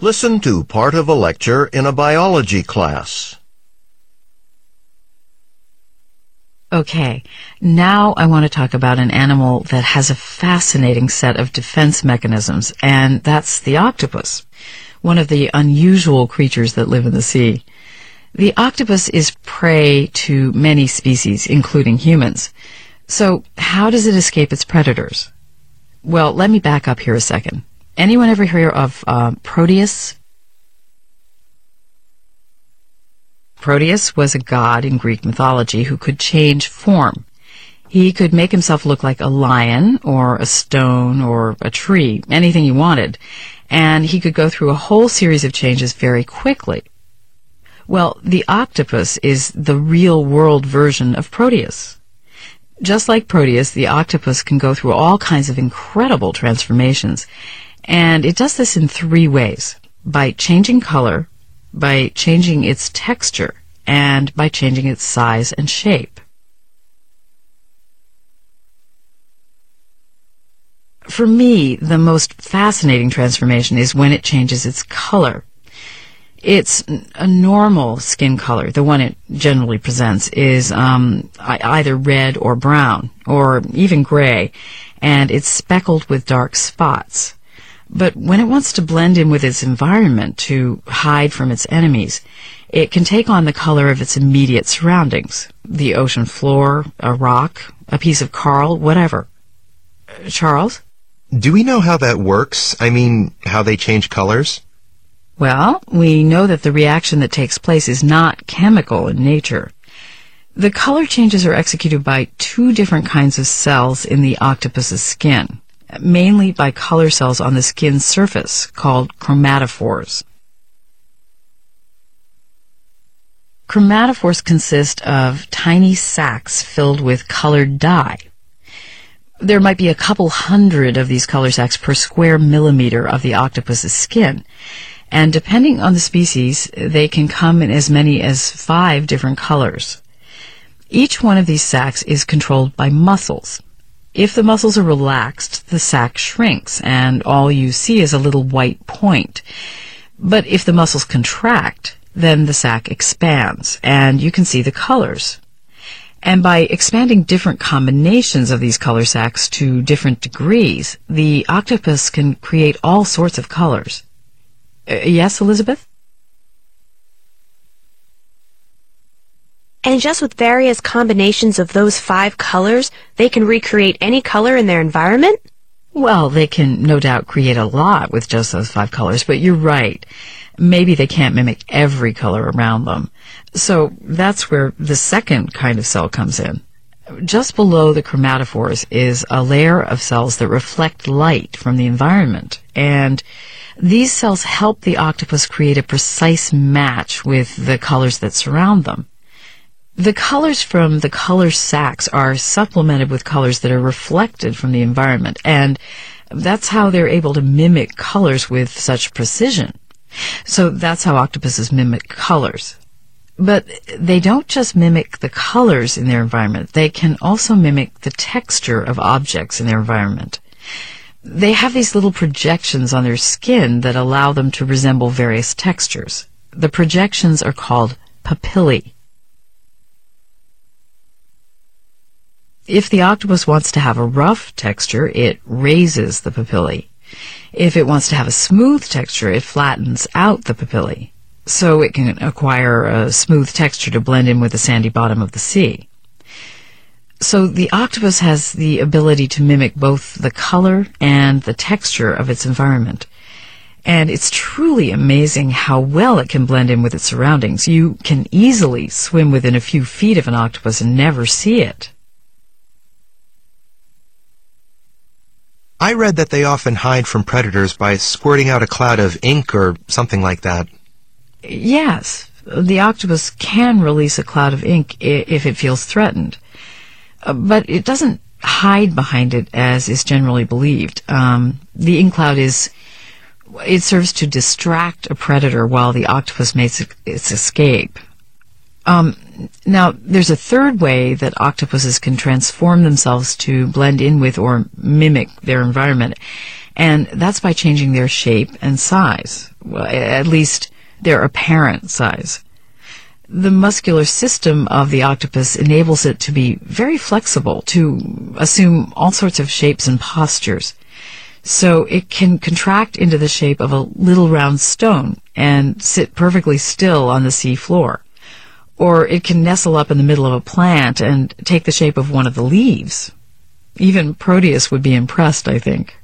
Listen to part of a lecture in a biology class. Okay, now I want to talk about an animal that has a fascinating set of defense mechanisms, and that's the octopus, one of the unusual creatures that live in the sea. The octopus is prey to many species, including humans. So, how does it escape its predators? Well, let me back up here a second. Anyone ever hear of uh, Proteus? Proteus was a god in Greek mythology who could change form. He could make himself look like a lion or a stone or a tree, anything he wanted, and he could go through a whole series of changes very quickly. Well, the octopus is the real world version of Proteus. Just like Proteus, the octopus can go through all kinds of incredible transformations, and it does this in three ways. By changing color, by changing its texture and by changing its size and shape. For me, the most fascinating transformation is when it changes its color. It's a normal skin color. The one it generally presents is um, either red or brown, or even gray, and it's speckled with dark spots. But when it wants to blend in with its environment to hide from its enemies, it can take on the color of its immediate surroundings the ocean floor, a rock, a piece of coral, whatever. Uh, Charles? Do we know how that works? I mean, how they change colors? Well, we know that the reaction that takes place is not chemical in nature. The color changes are executed by two different kinds of cells in the octopus's skin mainly by color cells on the skin's surface called chromatophores. Chromatophores consist of tiny sacs filled with colored dye. There might be a couple hundred of these color sacs per square millimeter of the octopus's skin, and depending on the species, they can come in as many as five different colors. Each one of these sacs is controlled by muscles. If the muscles are relaxed, the sac shrinks and all you see is a little white point. But if the muscles contract, then the sac expands and you can see the colors. And by expanding different combinations of these color sacs to different degrees, the octopus can create all sorts of colors. Uh, yes, Elizabeth? And just with various combinations of those five colors, they can recreate any color in their environment? Well, they can no doubt create a lot with just those five colors, but you're right. Maybe they can't mimic every color around them. So that's where the second kind of cell comes in. Just below the chromatophores is a layer of cells that reflect light from the environment. And these cells help the octopus create a precise match with the colors that surround them. The colors from the color sacs are supplemented with colors that are reflected from the environment, and that's how they're able to mimic colors with such precision. So that's how octopuses mimic colors. But they don't just mimic the colors in their environment, they can also mimic the texture of objects in their environment. They have these little projections on their skin that allow them to resemble various textures. The projections are called papillae. If the octopus wants to have a rough texture, it raises the papillae. If it wants to have a smooth texture, it flattens out the papillae, so it can acquire a smooth texture to blend in with the sandy bottom of the sea. So the octopus has the ability to mimic both the color and the texture of its environment. And it's truly amazing how well it can blend in with its surroundings. You can easily swim within a few feet of an octopus and never see it. I read that they often hide from predators by squirting out a cloud of ink or something like that. Yes, the octopus can release a cloud of ink if it feels threatened. Uh, but it doesn't hide behind it as is generally believed. Um, the ink cloud is it serves to distract a predator while the octopus makes its escape. Um, now, there's a third way that octopuses can transform themselves to blend in with or mimic their environment, and that's by changing their shape and size. well, at least their apparent size. The muscular system of the octopus enables it to be very flexible, to assume all sorts of shapes and postures. So it can contract into the shape of a little round stone and sit perfectly still on the sea floor. Or it can nestle up in the middle of a plant and take the shape of one of the leaves. Even Proteus would be impressed, I think.